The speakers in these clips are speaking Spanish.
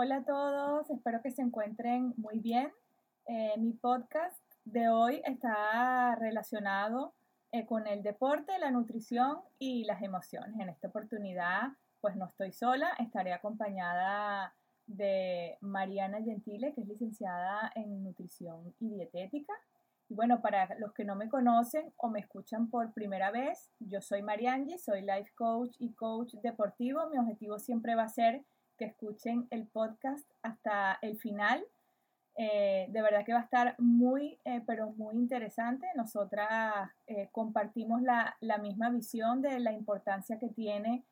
Hola a todos, espero que se encuentren muy bien. Eh, mi podcast de hoy está relacionado eh, con el deporte, la nutrición y las emociones. En esta oportunidad, pues no estoy sola, estaré acompañada de Mariana Gentile, que es licenciada en nutrición y dietética. Y bueno, para los que no me conocen o me escuchan por primera vez, yo soy Mariangi, soy life coach y coach deportivo. Mi objetivo siempre va a ser que escuchen el podcast hasta el final. Eh, de verdad que va a estar muy, eh, pero muy interesante. Nosotras eh, compartimos la, misma visión de la importancia que tiene,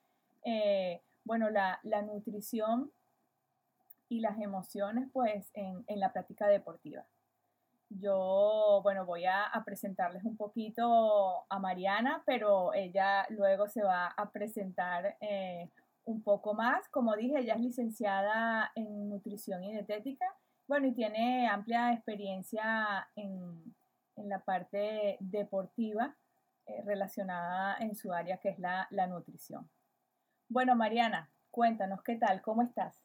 bueno, la, nutrición y las emociones, pues, en, la práctica deportiva. Yo, bueno, voy a, presentarles un poquito a Mariana, pero ella luego se va a presentar un poco más. Como dije, ella es licenciada en nutrición y dietética. Bueno, y tiene amplia experiencia en, la parte deportiva eh, relacionada en su área, que es la, la nutrición. Bueno, Mariana, cuéntanos qué tal, ¿cómo estás?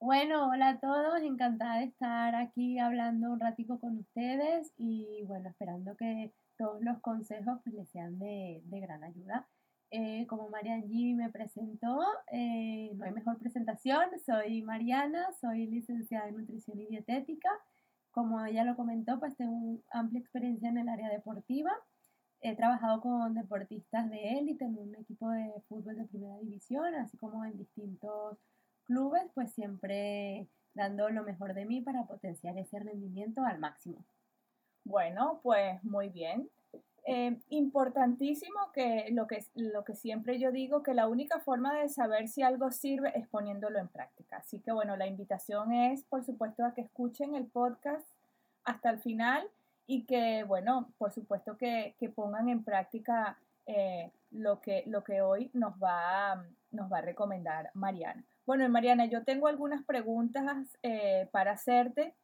Bueno, hola a todos, encantada de estar aquí hablando un ratico con ustedes y bueno, esperando que todos los consejos pues, les sean de, de gran ayuda. Eh, como Marian G me presentó, eh, no hay mejor presentación, soy Mariana, soy licenciada en nutrición y dietética. Como ella lo comentó, pues tengo amplia experiencia en el área deportiva. He trabajado con deportistas de élite en un equipo de fútbol de primera división, así como en distintos clubes, pues siempre dando lo mejor de mí para potenciar ese rendimiento al máximo. Bueno, pues muy bien. Eh, importantísimo que lo, que lo que siempre yo digo, que la única forma de saber si algo sirve es poniéndolo en práctica. Así que bueno, la invitación es, por supuesto, a que escuchen el podcast hasta el final y que, bueno, por supuesto que, pongan en práctica eh, lo, que, lo que hoy nos va, nos va a recomendar Mariana. Bueno, Mariana, yo tengo algunas preguntas eh, para hacerte.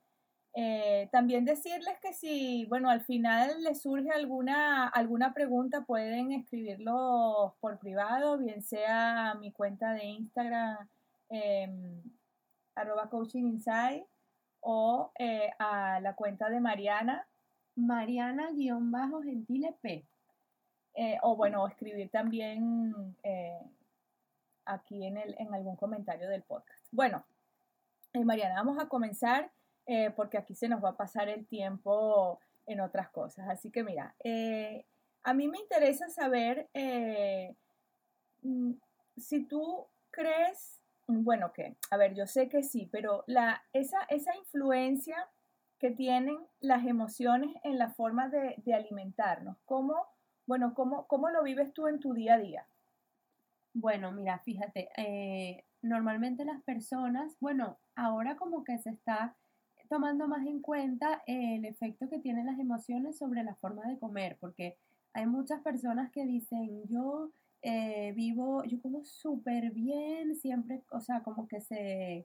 Eh, también decirles que si, bueno, al final les surge alguna, alguna pregunta, pueden escribirlo por privado, bien sea a mi cuenta de Instagram, em, arroba coaching inside, o eh, a la cuenta de Mariana. Mariana-gentile P. Eh, o bueno, escribir también aquí en, el, en algún comentario del podcast. Bueno, Mariana, vamos a comenzar. Eh, porque aquí se nos va a pasar el tiempo en otras cosas. Así que mira, eh, a mí me interesa saber eh, mm, si tú crees, bueno, que, a ver, yo sé que sí, pero la, esa, esa influencia que tienen las emociones en la forma de, de alimentarnos, ¿cómo, bueno, cómo, cómo lo vives tú en tu día a día? Bueno, mira, fíjate, normalmente las personas, bueno, ahora como que se está tomando más en cuenta el efecto que tienen las emociones sobre la forma de comer, porque hay muchas personas que dicen, yo eh, vivo, yo como súper bien, siempre, o sea, como que se,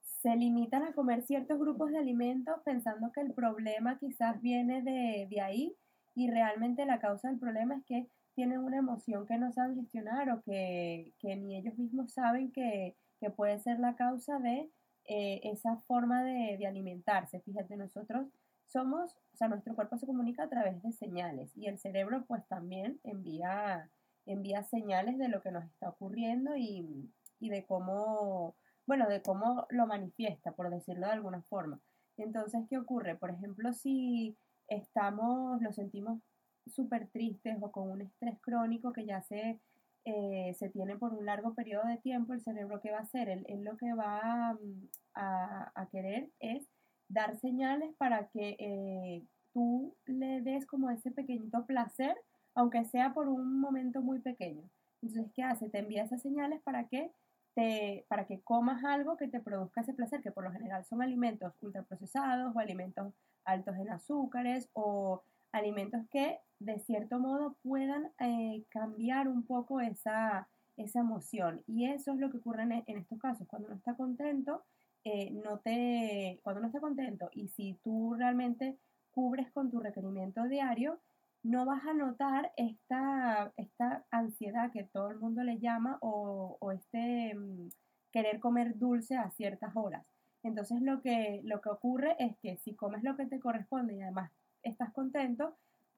se limitan a comer ciertos grupos de alimentos pensando que el problema quizás viene de, de ahí y realmente la causa del problema es que tienen una emoción que no saben gestionar o que, que ni ellos mismos saben que, que puede ser la causa de eh, esa forma de, alimentarse. Fíjate, nosotros somos, o sea, nuestro cuerpo se comunica a través de señales y el cerebro pues también envía, envía señales de lo que nos está ocurriendo y, y de cómo, bueno, de cómo lo manifiesta, por decirlo de alguna forma. Entonces, ¿qué ocurre? Por ejemplo, si estamos, lo sentimos súper tristes o con un estrés crónico que ya se eh, se tiene por un largo periodo de tiempo, el cerebro que va a hacer, él, lo que va mm, a, querer es dar señales para que eh, tú le des como ese pequeñito placer, aunque sea por un momento muy pequeño. Entonces, ¿qué hace? Te envía esas señales para que te, para que comas algo que te produzca ese placer, que por lo general son alimentos ultraprocesados o alimentos altos en azúcares o alimentos que de cierto modo puedan eh, cambiar un poco esa, esa, emoción. Y eso es lo que ocurre en, estos casos. Cuando uno está contento, eh, no te, cuando está contento y si tú realmente cubres con tu requerimiento diario, no vas a notar esta, esta ansiedad que todo el mundo le llama o, o este, mm, querer comer dulce a ciertas horas. Entonces lo que, lo que ocurre es que si comes lo que te corresponde y además estás contento,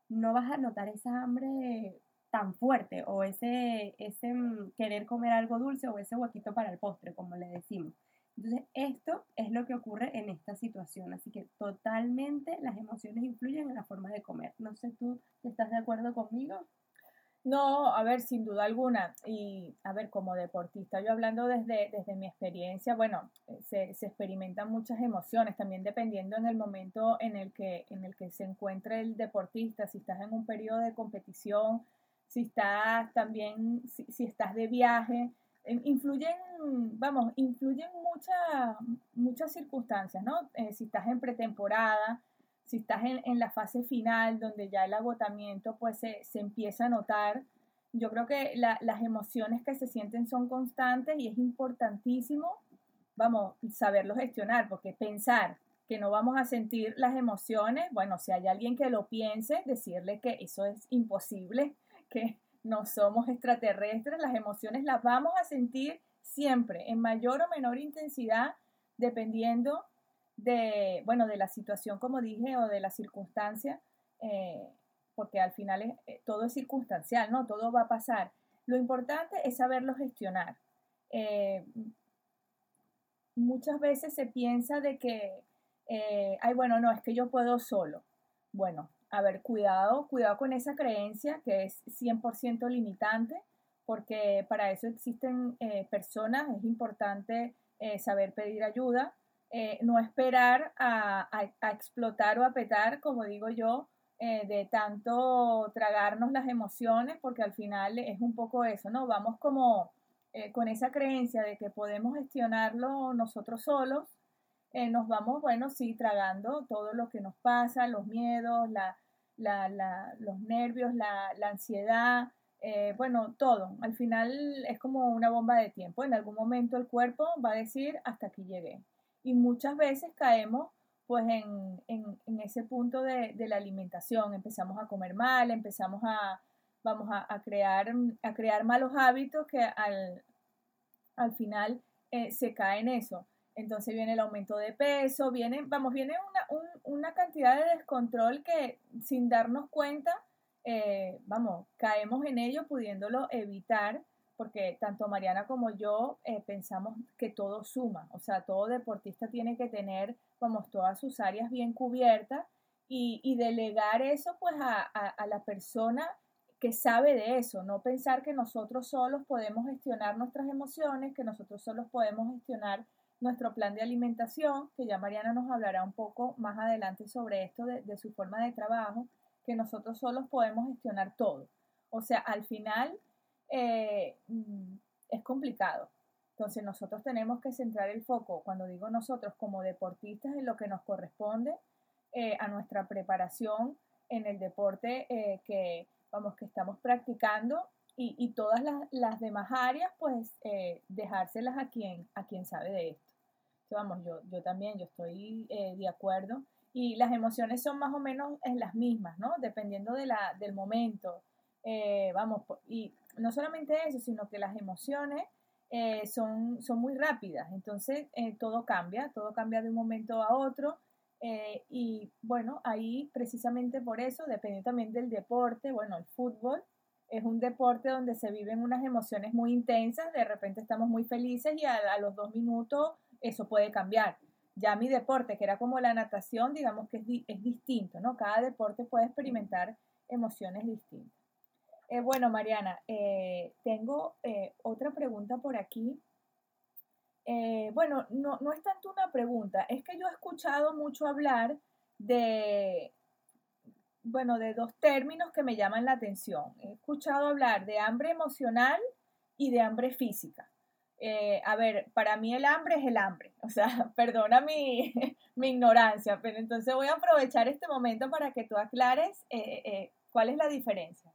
no vas a notar esa hambre tan fuerte o ese, ese mm, querer comer algo dulce o ese huequito para el postre, como le decimos. Entonces, esto es lo que ocurre en esta situación. Así que totalmente las emociones influyen en la forma de comer. No sé, ¿tú estás de acuerdo conmigo? No, a ver, sin duda alguna. Y a ver, como deportista, yo hablando desde, desde mi experiencia, bueno, eh, se, se, experimentan muchas emociones, también dependiendo en el momento en el, que, en el que se encuentre el deportista, si estás en un periodo de competición, si estás también, si, estás de viaje, influyen, vamos, influyen muchas, muchas circunstancias, ¿no? Eh, si estás en pretemporada, si estás en, la fase final, donde ya el agotamiento pues se, empieza a notar, yo creo que las emociones que se sienten son constantes y es importantísimo, vamos, saberlo gestionar, porque pensar que no vamos a sentir las emociones, bueno, si hay alguien que lo piense, decirle que eso es imposible, que no somos extraterrestres, las emociones las vamos a sentir siempre, en mayor o menor intensidad, dependiendo de, bueno, de la situación, como dije, o de la circunstancia, eh, porque al final eh, todo es circunstancial, ¿no? Todo va a pasar. Lo importante es saberlo gestionar. Eh, muchas veces se piensa de que, ay, bueno, no, es que yo puedo solo. Bueno, a ver, cuidado, cuidado con esa creencia que es 100% limitante, porque para eso existen personas, es importante saber pedir ayuda, eh, no esperar a, explotar o a petar, como digo yo, de tanto tragarnos las emociones, porque al final es un poco eso, ¿no? Vamos como con esa creencia de que podemos gestionarlo nosotros solos, nos vamos, bueno, sí, tragando todo lo que nos pasa, los miedos, la, los nervios, la, ansiedad, eh, bueno, todo. Al final es como una bomba de tiempo. En algún momento el cuerpo va a decir hasta aquí llegué. Y muchas veces caemos pues en, ese punto de, la alimentación. Empezamos a comer mal, empezamos a, vamos a, crear, a crear malos hábitos que al, al final eh, se cae en eso entonces viene el aumento de peso, viene, vamos, viene una, una cantidad de descontrol que sin darnos cuenta, eh, vamos, caemos en ello pudiéndolo evitar, porque tanto Mariana como yo eh, pensamos que todo suma, o sea, todo deportista tiene que tener, vamos, todas sus áreas bien cubiertas y, delegar eso pues a la persona que sabe de eso, no pensar que nosotros solos podemos gestionar nuestras emociones, que nosotros solos podemos gestionar nuestro plan de alimentación, que ya Mariana nos hablará un poco más adelante sobre esto de, su forma de trabajo, que nosotros solos podemos gestionar todo. O sea, al final eh, mm, es complicado. Entonces nosotros tenemos que centrar el foco, cuando digo nosotros como deportistas, en lo que nos corresponde eh, a nuestra preparación en el deporte eh, que, vamos, que estamos practicando y, todas las, demás áreas, pues dejárselas a quien, a quien sabe de esto vamos, yo, yo también, yo estoy eh, de acuerdo. Y las emociones son más o menos en las mismas, ¿no? Dependiendo de la, del momento. Eh, vamos, y no solamente eso, sino que las emociones eh, son, son muy rápidas. Entonces, todo cambia, todo cambia de un momento a otro. y bueno, ahí precisamente por eso, depende también del deporte, bueno, el fútbol es un deporte donde se viven unas emociones muy intensas, de repente estamos muy felices y a los dos minutos eso puede cambiar. Ya mi deporte, que era como la natación, digamos que es, distinto, ¿no? Cada deporte puede experimentar emociones distintas. Eh, bueno, Mariana, eh, tengo eh, otra pregunta por aquí. bueno, no, es tanto una pregunta, es que yo he escuchado mucho hablar de, bueno, de dos términos que me llaman la atención. He escuchado hablar de hambre emocional y de hambre física. A ver, para mí el hambre es el hambre, o sea, perdona mi, mi, ignorancia, pero entonces voy a aprovechar este momento para que tú aclares cuál es la diferencia.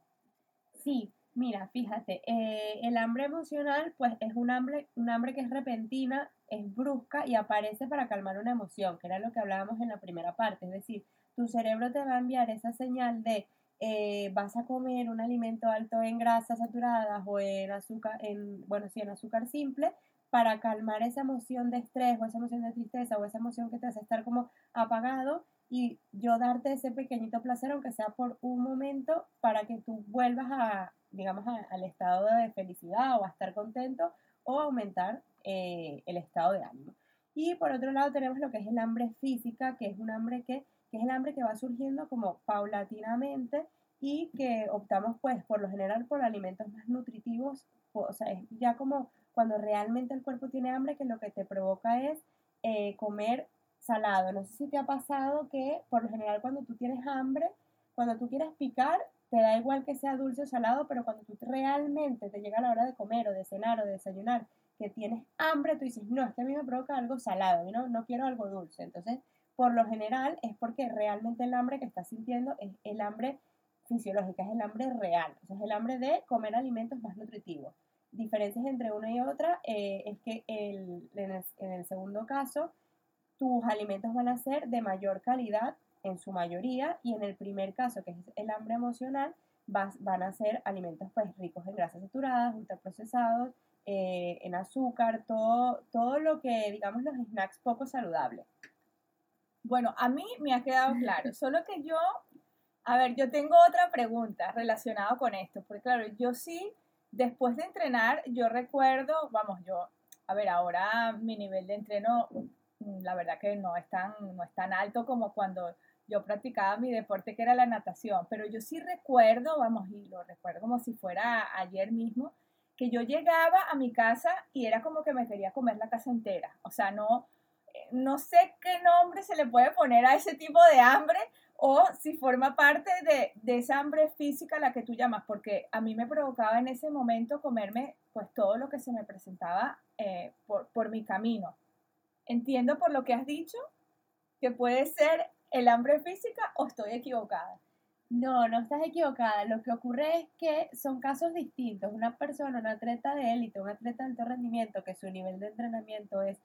Sí, mira, fíjate, el hambre emocional pues es un hambre, un hambre que es repentina, es brusca y aparece para calmar una emoción, que era lo que hablábamos en la primera parte, es decir, tu cerebro te va a enviar esa señal de eh, vas a comer un alimento alto en grasas saturadas o en azúcar, en, bueno, sí, en azúcar simple, para calmar esa emoción de estrés o esa emoción de tristeza o esa emoción que te hace estar como apagado y yo darte ese pequeñito placer, aunque sea por un momento, para que tú vuelvas a, digamos, al estado de felicidad o a estar contento o aumentar eh, el estado de ánimo. Y por otro lado tenemos lo que es el hambre física, que es un hambre que, es el hambre que va surgiendo como paulatinamente y que optamos pues por lo general por alimentos más nutritivos, o sea, es ya como cuando realmente el cuerpo tiene hambre que lo que te provoca es eh, comer salado. No sé si te ha pasado que por lo general cuando tú tienes hambre, cuando tú quieres picar, te da igual que sea dulce o salado, pero cuando tú realmente te llega la hora de comer o de cenar o de desayunar, que tienes hambre, tú dices, no, es que a mí me provoca algo salado, no, no quiero algo dulce. Entonces, por lo general es porque realmente el hambre que estás sintiendo es el hambre fisiológica, es el hambre real, o sea, es el hambre de comer alimentos más nutritivos. Diferencias entre una y otra eh, es que en, el, segundo caso, tus alimentos van a ser de mayor calidad en su mayoría y en el primer caso, que es el hambre emocional, van a ser alimentos pues ricos en grasas saturadas, ultraprocesados, eh, en azúcar, todo, todo lo que digamos los snacks poco saludables. Bueno, a mí me ha quedado claro, solo que yo a ver, yo tengo otra pregunta relacionada con esto, porque claro, yo sí, después de entrenar, yo recuerdo, vamos, yo, a ver, ahora mi nivel de entreno, la verdad que no es tan, no alto como cuando yo practicaba mi deporte que era la natación, pero yo sí recuerdo, vamos, y lo recuerdo como si fuera ayer mismo, que yo llegaba a mi casa y era como que me quería comer la casa entera, o sea, no, eh, no sé qué nombre se le puede poner a ese tipo de hambre, o si forma parte de, esa hambre física la que tú llamas, porque a mí me provocaba en ese momento comerme pues todo lo que se me presentaba eh, por, por mi camino. Entiendo por lo que has dicho que puede ser el hambre física o estoy equivocada. No, no estás equivocada. Lo que ocurre es que son casos distintos. Una persona, un atleta de élite, un atleta de alto rendimiento, que su nivel de entrenamiento es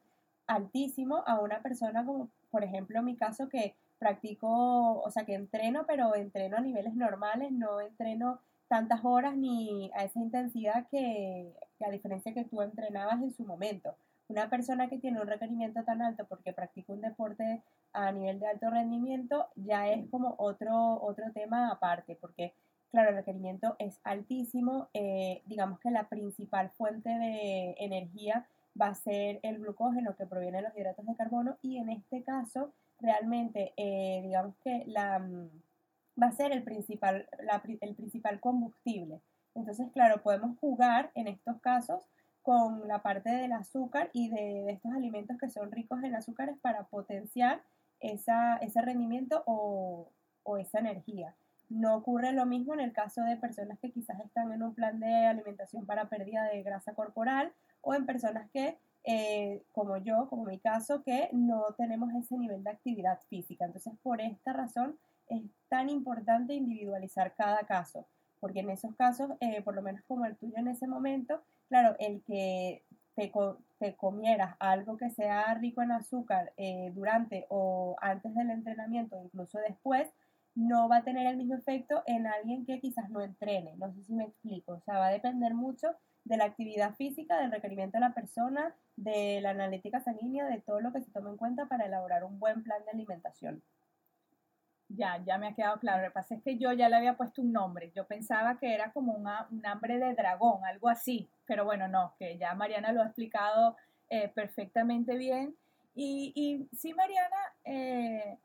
altísimo, a una persona como, por ejemplo, mi caso, que practico, o sea, que entreno, pero entreno a niveles normales, no entreno tantas horas ni a esa intensidad que, a diferencia que tú entrenabas en su momento. Una persona que tiene un requerimiento tan alto porque practica un deporte a nivel de alto rendimiento ya es como otro, otro tema aparte, porque claro, el requerimiento es altísimo, eh, digamos que la principal fuente de energía va a ser el glucógeno que proviene de los hidratos de carbono y en este caso realmente, eh, digamos que la, mm, va a ser el principal, el principal combustible. Entonces, claro, podemos jugar en estos casos con la parte del azúcar y de, estos alimentos que son ricos en azúcares para potenciar esa, ese rendimiento o, o esa energía. No ocurre lo mismo en el caso de personas que quizás están en un plan de alimentación para pérdida de grasa corporal o en personas que eh, como yo, como mi caso, que no tenemos ese nivel de actividad física. Entonces, por esta razón es tan importante individualizar cada caso, porque en esos casos, eh, por lo menos como el tuyo en ese momento, claro, el que te, te comieras algo que sea rico en azúcar eh, durante o antes del entrenamiento, incluso después, no va a tener el mismo efecto en alguien que quizás no entrene. No sé si me explico. O sea, va a depender mucho de la actividad física, del requerimiento de la persona, de la analítica sanguínea, de todo lo que se toma en cuenta para elaborar un buen plan de alimentación. Ya, ya me ha quedado claro. Lo que pasa es que yo ya le había puesto un nombre. Yo pensaba que era como una, un hambre de dragón, algo así. Pero bueno, no, que ya Mariana lo ha explicado eh, perfectamente bien. Y, y sí, Mariana, eh,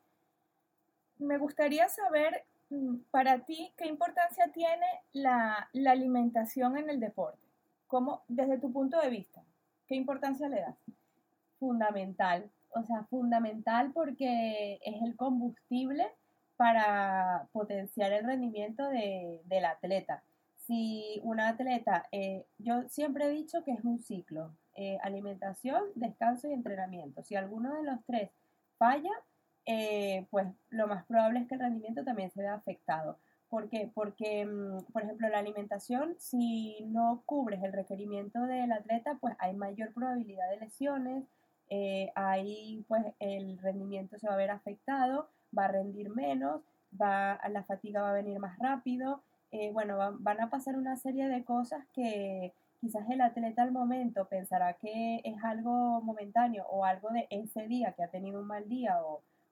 me gustaría saber mm, para ti qué importancia tiene la, la alimentación en el deporte. ¿Cómo, desde tu punto de vista, qué importancia le das? Fundamental, o sea, fundamental porque es el combustible para potenciar el rendimiento del atleta. Si un atleta, eh, yo siempre he dicho que es un ciclo, eh, alimentación, descanso y entrenamiento. Si alguno de los tres falla, eh, pues lo más probable es que el rendimiento también se vea afectado. ¿Por qué? Porque, mm, por ejemplo, la alimentación, si no cubres el requerimiento del atleta, pues hay mayor probabilidad de lesiones, eh, ahí pues el rendimiento se va a ver afectado, va a rendir menos, va, la fatiga va a venir más rápido, eh, bueno, van a pasar una serie de cosas que, quizás el atleta al momento pensará que es algo momentáneo o algo de ese día que ha tenido un mal día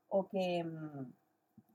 o, que, mm,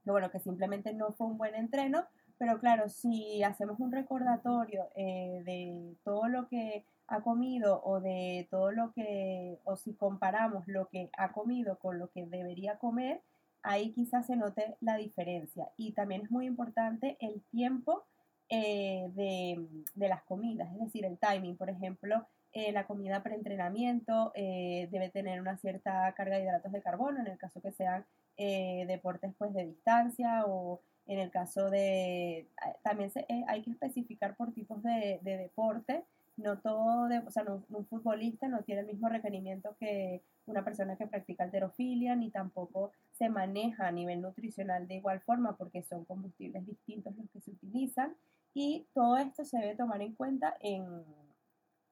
bueno, que simplemente no fue un buen entreno, pero claro, si hacemos un recordatorio eh, de todo lo que ha comido o de todo lo que, o si comparamos lo que ha comido con lo que debería comer, ahí quizás se note la diferencia. Y también es muy importante el tiempo eh, de, las comidas, es decir, el timing. Por ejemplo, eh, la comida preentrenamiento eh, debe tener una cierta carga de hidratos de carbono, en el caso que sean deportes pues, de distancia o en el caso de... También hay que especificar por tipos de, de deporte no todo, de, o sea, un futbolista no tiene el mismo requerimiento que una persona que practica alterofilia, ni tampoco se maneja a nivel nutricional de igual forma porque son combustibles distintos los que se utilizan. Y todo esto se debe tomar en cuenta en,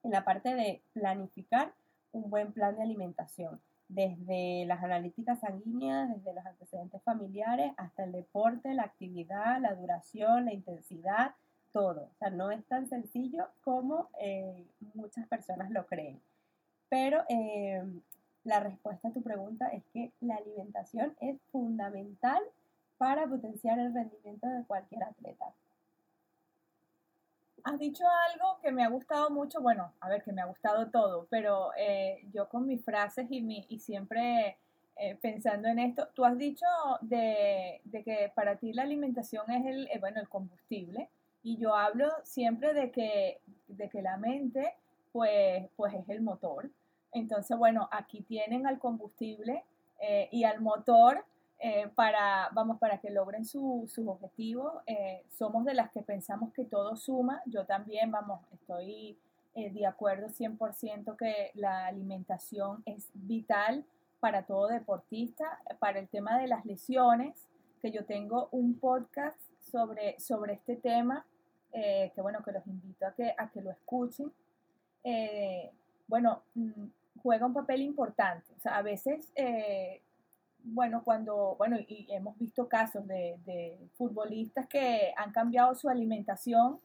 en la parte de planificar un buen plan de alimentación, desde las analíticas sanguíneas, desde los antecedentes familiares hasta el deporte, la actividad, la duración, la intensidad, todo. O sea, no es tan sencillo como eh, muchas personas lo creen. Pero eh, la respuesta a tu pregunta es que la alimentación es fundamental para potenciar el rendimiento de cualquier atleta. Has dicho algo que me ha gustado mucho, bueno, a ver, que me ha gustado todo, pero eh, yo con mis frases y, mi, y siempre pensando en esto, tú has dicho de, que para ti la alimentación es el, bueno, el combustible, y yo hablo siempre de que, de que la mente, pues, pues es el motor. Entonces, bueno, aquí tienen al combustible eh, y al motor eh, para, vamos, para que logren sus objetivos. Eh, somos de las que pensamos que todo suma. Yo también, vamos, estoy de acuerdo 100% que la alimentación es vital para todo deportista. Para el tema de las lesiones, que yo tengo un podcast sobre, sobre este tema eh, que bueno, que los invito a que, a que lo escuchen, eh, bueno, mm, juega un papel importante. O sea, a veces, eh, bueno, cuando, bueno, y hemos visto casos de, de, futbolistas que han cambiado su alimentación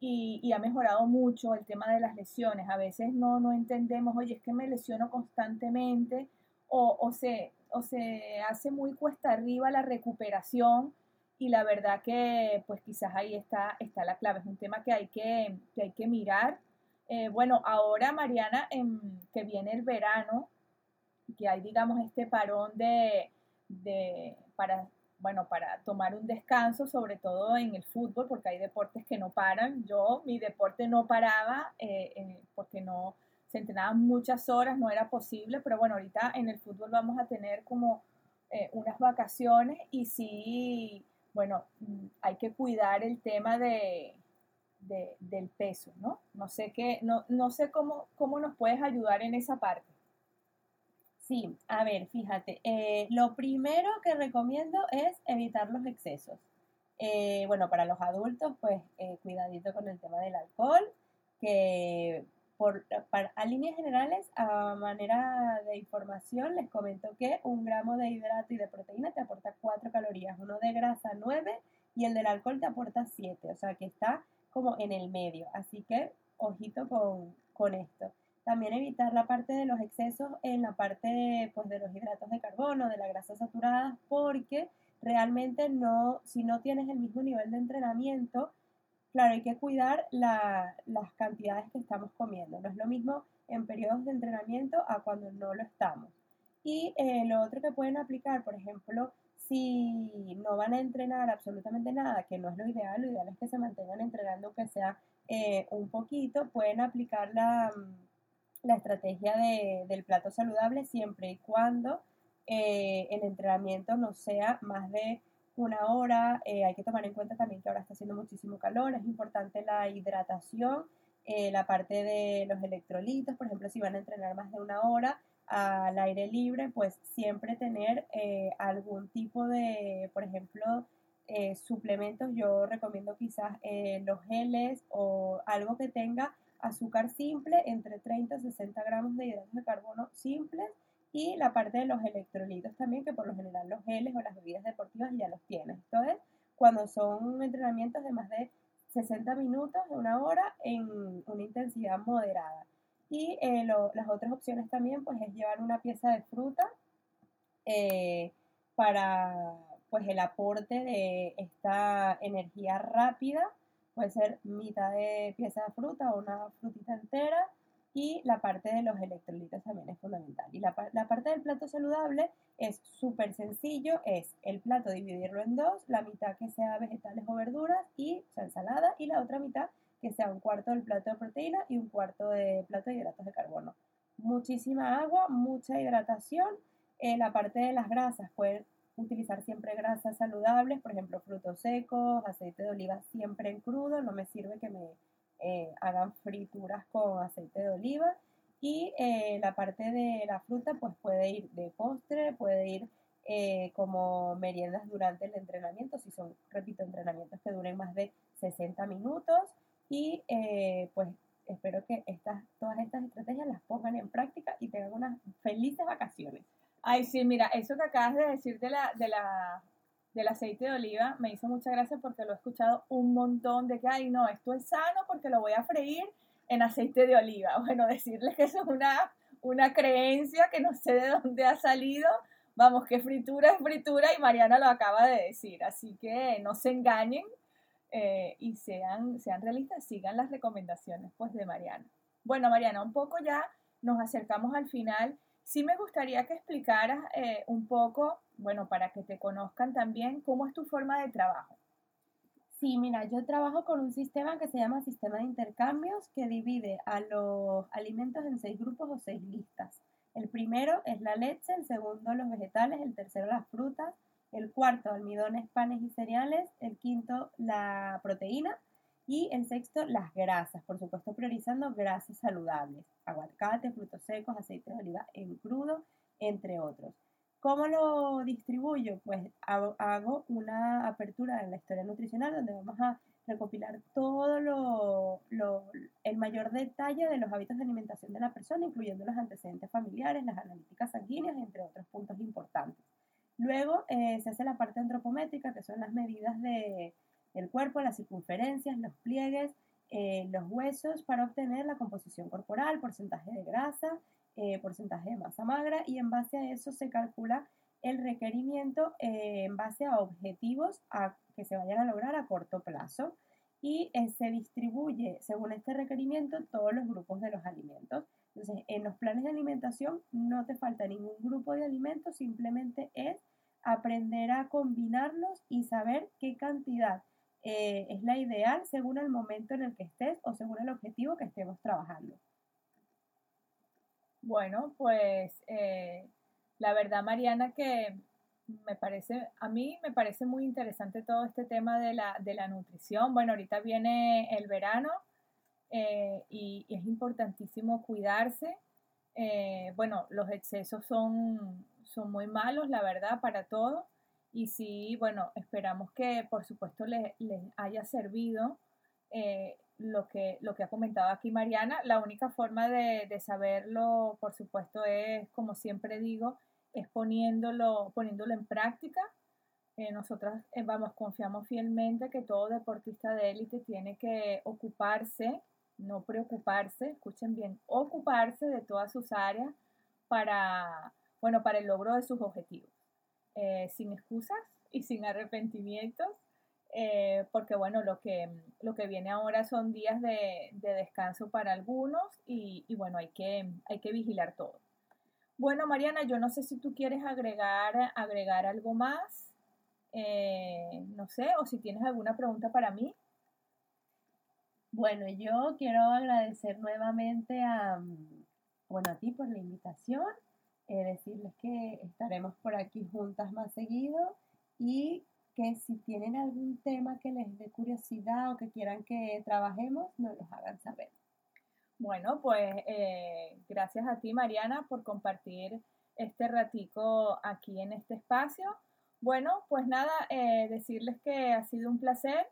y, y, ha mejorado mucho el tema de las lesiones. A veces no, no entendemos, oye, es que me lesiono constantemente o, o, se, o se hace muy cuesta arriba la recuperación y la verdad que pues quizás ahí está, está la clave, es un tema que hay que, hay que mirar. Eh, bueno, ahora Mariana, en, que viene el verano, que hay digamos este parón de, para, bueno, para tomar un descanso, sobre todo en el fútbol, porque hay deportes que no paran. Yo, mi deporte no paraba eh, porque no se entrenaban muchas horas, no era posible, pero bueno, ahorita en el fútbol vamos a tener como eh, unas vacaciones y sí bueno, mm, hay que cuidar el tema de, del peso, ¿no? No sé qué, no, no sé cómo, cómo nos puedes ayudar en esa parte. Sí, a ver, fíjate, eh, lo primero que recomiendo es evitar los excesos. Eh, bueno, para los adultos, pues eh, cuidadito con el tema del alcohol, que por, a líneas generales, a manera de información, les comento que un gramo de hidrato y de proteína te aporta 4 calorías, uno de grasa 9 y el del alcohol te aporta 7, o sea que está como en el medio. Así que ojito con, con esto. También evitar la parte de los excesos en la parte pues, de los hidratos de carbono, de la grasa saturada, porque realmente no, si no tienes el mismo nivel de entrenamiento, Claro, hay que cuidar las cantidades que estamos comiendo. No es lo mismo en periodos de entrenamiento a cuando no lo estamos. Y eh, lo otro que pueden aplicar, por ejemplo, si no van a entrenar absolutamente nada, que no es lo ideal, lo ideal es que se mantengan entrenando que sea eh, un poquito, pueden aplicar la, estrategia del plato saludable siempre y cuando eh, el entrenamiento no sea más de una hora. Eh, hay que tomar en cuenta también que ahora está haciendo muchísimo calor, es importante la hidratación, eh, la parte de los electrolitos, por ejemplo, si van a entrenar más de una hora al aire libre, pues siempre tener eh, algún tipo de, por ejemplo, suplementos. Yo recomiendo quizás los geles o algo que tenga azúcar simple, entre 30 y 60 gramos de hidratos de carbono simples y la parte de los electrolitos también, que por lo general los geles o las bebidas deportivas ya los tienes. Entonces, cuando son entrenamientos de más de 60 minutos, una hora, en una intensidad moderada. Y eh, las otras opciones también, pues, es llevar una pieza de fruta eh, para, pues, el aporte de esta energía rápida. Puede ser mitad de pieza de fruta o una frutita entera. Y la parte de los electrolitos también es fundamental. Y la, parte del plato saludable es súper sencillo. Es el plato dividirlo en dos, la mitad que sea vegetales o verduras y ensalada y la otra mitad que sea un cuarto del plato de proteína y un cuarto de plato de hidratos de carbono. Muchísima agua, mucha hidratación. En la parte de las grasas, pueden utilizar siempre grasas saludables, por ejemplo, frutos secos, aceite de oliva siempre en crudo, no me sirve que me eh, hagan frituras con aceite de oliva. Y eh, la parte de la fruta, pues puede ir de postre, puede ir eh, como meriendas durante el entrenamiento, si son, repito, entrenamientos que duren más de 60 minutos. Y eh, pues espero que estas, todas estas estrategias las pongan en práctica y tengan unas felices vacaciones. Ay, sí, mira, eso que acabas de decir de la, de la, del aceite de oliva me hizo mucha gracia porque lo he escuchado un montón de que, ay, no, esto es sano porque lo voy a freír en aceite de oliva. Bueno, decirles que eso es una, una creencia que no sé de dónde ha salido. Vamos, que fritura es fritura y Mariana lo acaba de decir. Así que no se engañen eh, y sean, sean realistas, sigan las recomendaciones pues, de Mariana. Bueno, Mariana, un poco ya nos acercamos al final. Sí me gustaría que explicaras eh, un poco, bueno, para que te conozcan también, cómo es tu forma de trabajo. Sí, mira, yo trabajo con un sistema que se llama sistema de intercambios que divide a los alimentos en seis grupos o seis listas. El primero es la leche, el segundo los vegetales, el tercero las frutas, el cuarto almidones, panes y cereales, el quinto la proteína y el sexto las grasas, por supuesto priorizando grasas saludables, aguacate, frutos secos, aceite de oliva en crudo, entre otros. ¿Cómo lo distribuyo? Pues hago, una apertura en la historia nutricional donde vamos a recopilar todo lo, el mayor detalle de los hábitos de alimentación de la persona, incluyendo los antecedentes familiares, las analíticas sanguíneas, entre otros puntos importantes. Luego eh, se hace la parte antropométrica, que son las medidas de, del cuerpo, las circunferencias, los pliegues, eh, los huesos, para obtener la composición corporal, porcentaje de grasa, eh, porcentaje de masa magra, y en base a eso se calcula el requerimiento en base a objetivos que se vayan a lograr a corto plazo y se distribuye según este requerimiento todos los grupos de los alimentos. Entonces, en los planes de alimentación no te falta ningún grupo de alimentos, simplemente es aprender a combinarlos y saber qué cantidad eh, es la ideal según el momento en el que estés o según el objetivo que estemos trabajando. Bueno, pues eh, la verdad, Mariana, que me parece, a mí me parece muy interesante todo este tema de la, de la nutrición. Bueno, ahorita viene el verano eh, y, es importantísimo cuidarse. bueno, los excesos son, son muy malos, la verdad, para todo. Y sí, bueno, esperamos que por supuesto les, haya servido eh, lo, que, lo que ha comentado aquí Mariana. La única forma de, saberlo, por supuesto, es, como siempre digo, es poniéndolo, poniéndolo en práctica. Eh, nosotras, eh, vamos, confiamos fielmente que todo deportista de élite tiene que ocuparse, no preocuparse, escuchen bien, ocuparse de todas sus áreas para bueno, para el logro de sus objetivos, eh, sin excusas y sin arrepentimientos, eh, porque bueno, lo que, lo que viene ahora son días de, descanso para algunos y, bueno, hay que, hay que vigilar todo. Bueno, Mariana, yo no sé si tú quieres agregar, agregar algo más, eh, no sé, o si tienes alguna pregunta para mí. Bueno, yo quiero agradecer nuevamente a, bueno, a ti por la invitación eh, decirles que estaremos por aquí juntas más seguido y que si tienen algún tema que les dé curiosidad o que quieran que trabajemos, nos los hagan saber. Bueno, pues eh, gracias a ti, Mariana, por compartir este ratico aquí en este espacio. Bueno, pues nada, eh, decirles que ha sido un placer.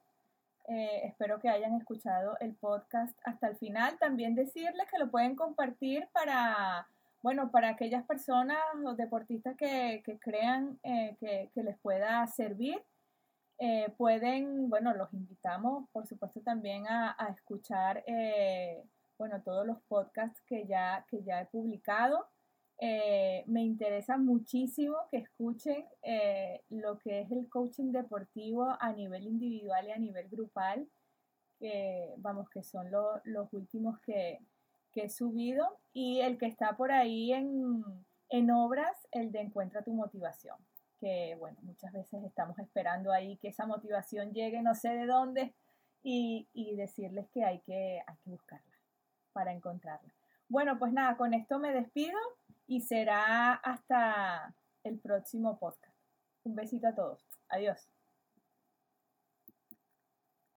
espero que hayan escuchado el podcast hasta el final. También decirles que lo pueden compartir para bueno, para aquellas personas o deportistas que, crean eh, que, les pueda servir. Eh, pueden, bueno, los invitamos, por supuesto, también a, escuchar, eh, bueno, todos los podcasts que ya, que ya he publicado. Me interesa muchísimo que escuchen lo que es el coaching deportivo a nivel individual y a nivel grupal, que vamos, que son los últimos que, que, he subido, y el que está por ahí en, en obras, el de Encuentra tu motivación que, bueno, muchas veces estamos esperando ahí que esa motivación llegue no sé de dónde y, decirles que hay, que hay que buscarla para encontrarla. Bueno, pues nada, con esto me despido y será hasta el próximo podcast. Un besito a todos. Adiós.